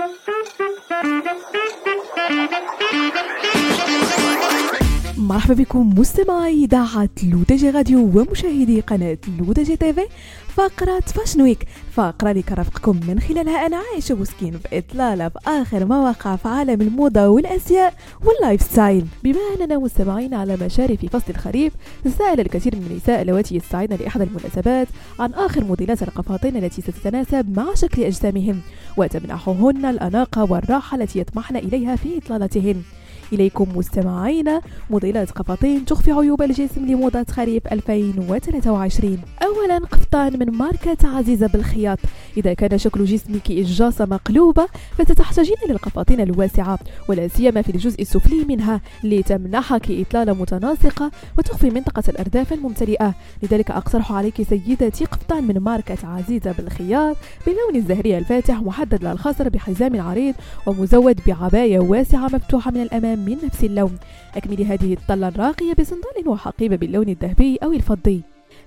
Thank you. مرحبا بكم مستمعي إذاعة لودجي راديو ومشاهدي قناة لودجي تيفي فقرة fashion week فقرة اللي كرفقكم من خلالها أنا عايشة وسكين في إطلالة في آخر مواقع في عالم الموضة والأزياء وال lifestyle. بما أننا مستمعين على مشارف فصل الخريف سأل الكثير من النساء اللواتي يستعين لإحدى المناسبات عن آخر موديلات القفاطين التي ستتناسب مع شكل أجسامهم وتمنحهن الأناقة والراحة التي يطمحن إليها في إطلالتهن. إليكم مستمعينا موديلات قفطين تخفي عيوب الجسم لموضة خريف 2023 أولا قفطان من ماركة عزيزة بالخياط. إذا كان شكل جسمك إجاصة مقلوبة فستحتاجين للقفاطين الواسعة ولا سيما في الجزء السفلي منها لتمنحك إطلالة متناسقة وتخفي منطقة الأرداف الممتلئة. لذلك أقترح عليك سيدتي قفطان من ماركة عزيزة بالخياط بلون الزهري الفاتح محدد للخصر بحزام عريض ومزود بعباية واسعة مفتوحة من الأمام. من نفس اللون. أكملي هذه الطلة الراقية بصندال وحقيبة باللون الذهبي أو الفضي.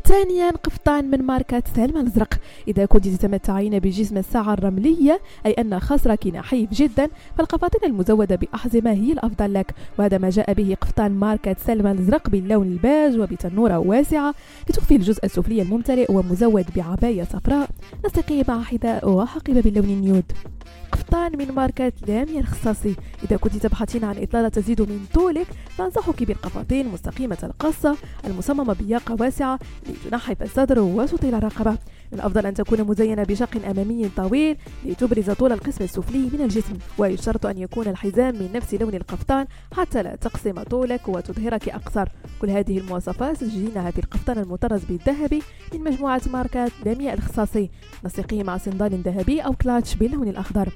ثانيا قفطان من ماركة سلمى الأزرق. إذا كنت تتمتعين بجسم الساعة الرملية أي أن خصرك نحيف جدا فالقفاطين المزودة بأحزمة هي الأفضل لك. وهذا ما جاء به قفطان ماركة سلمى الأزرق باللون الباج وبتنورة واسعة. لتخفي الجزء السفلي الممتلئ ومزود بعباية صفراء. نسقي مع حذاء وحقيبة باللون النيود. قفطان من ماركة لاميا الخصاصي. إذا كنت تبحثين عن إطلالة تزيد من طولك فأنصحك بالقفاطين مستقيمة القصة المصممة بياقة واسعة لتنحف الصدر وتطيل الرقبة. الأفضل أن تكون مزينة بشق أمامي طويل لتبرز طول القسم السفلي من الجسم ويشترط أن يكون الحزام من نفس لون القفطان حتى لا تقسم طولك وتظهرك أقصر. كل هذه المواصفات تجدينها في القفطان المطرز بالذهبي من مجموعة ماركات لاميا الخصاصي نسقيه مع صندال ذهبي أو كلاتش باللون الأخضر.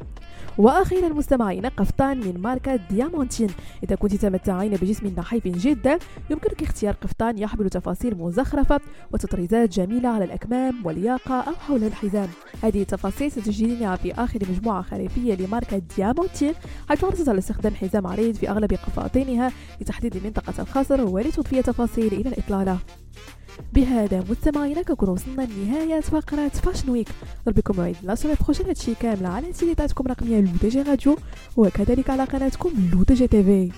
وأخيرا مستمعين قفطان من ماركة ديامونتين. إذا كنت تمتعين بجسم نحيف جدا يمكنك اختيار قفطان يحمل تفاصيل مزخرفة وتطريزات جميلة على الأكمام والياقة أو حول الحزام. هذه التفاصيل ستجدينها في آخر مجموعة خريفية لماركة ديامونتين حيث حرصت على استخدام حزام عريض في أغلب قفاطينها لتحديد منطقة الخصر ولتضفية تفاصيل إلى الإطلالة. بهذا مستمعينا كنكون وصلنا لنهاية فقرة fashion week بكم موعد la semaine prochaine هادشي كامل على تيليتاتكم الرقمية لو دي جي راديو وكذلك على قناتكم لو دي جي تيفي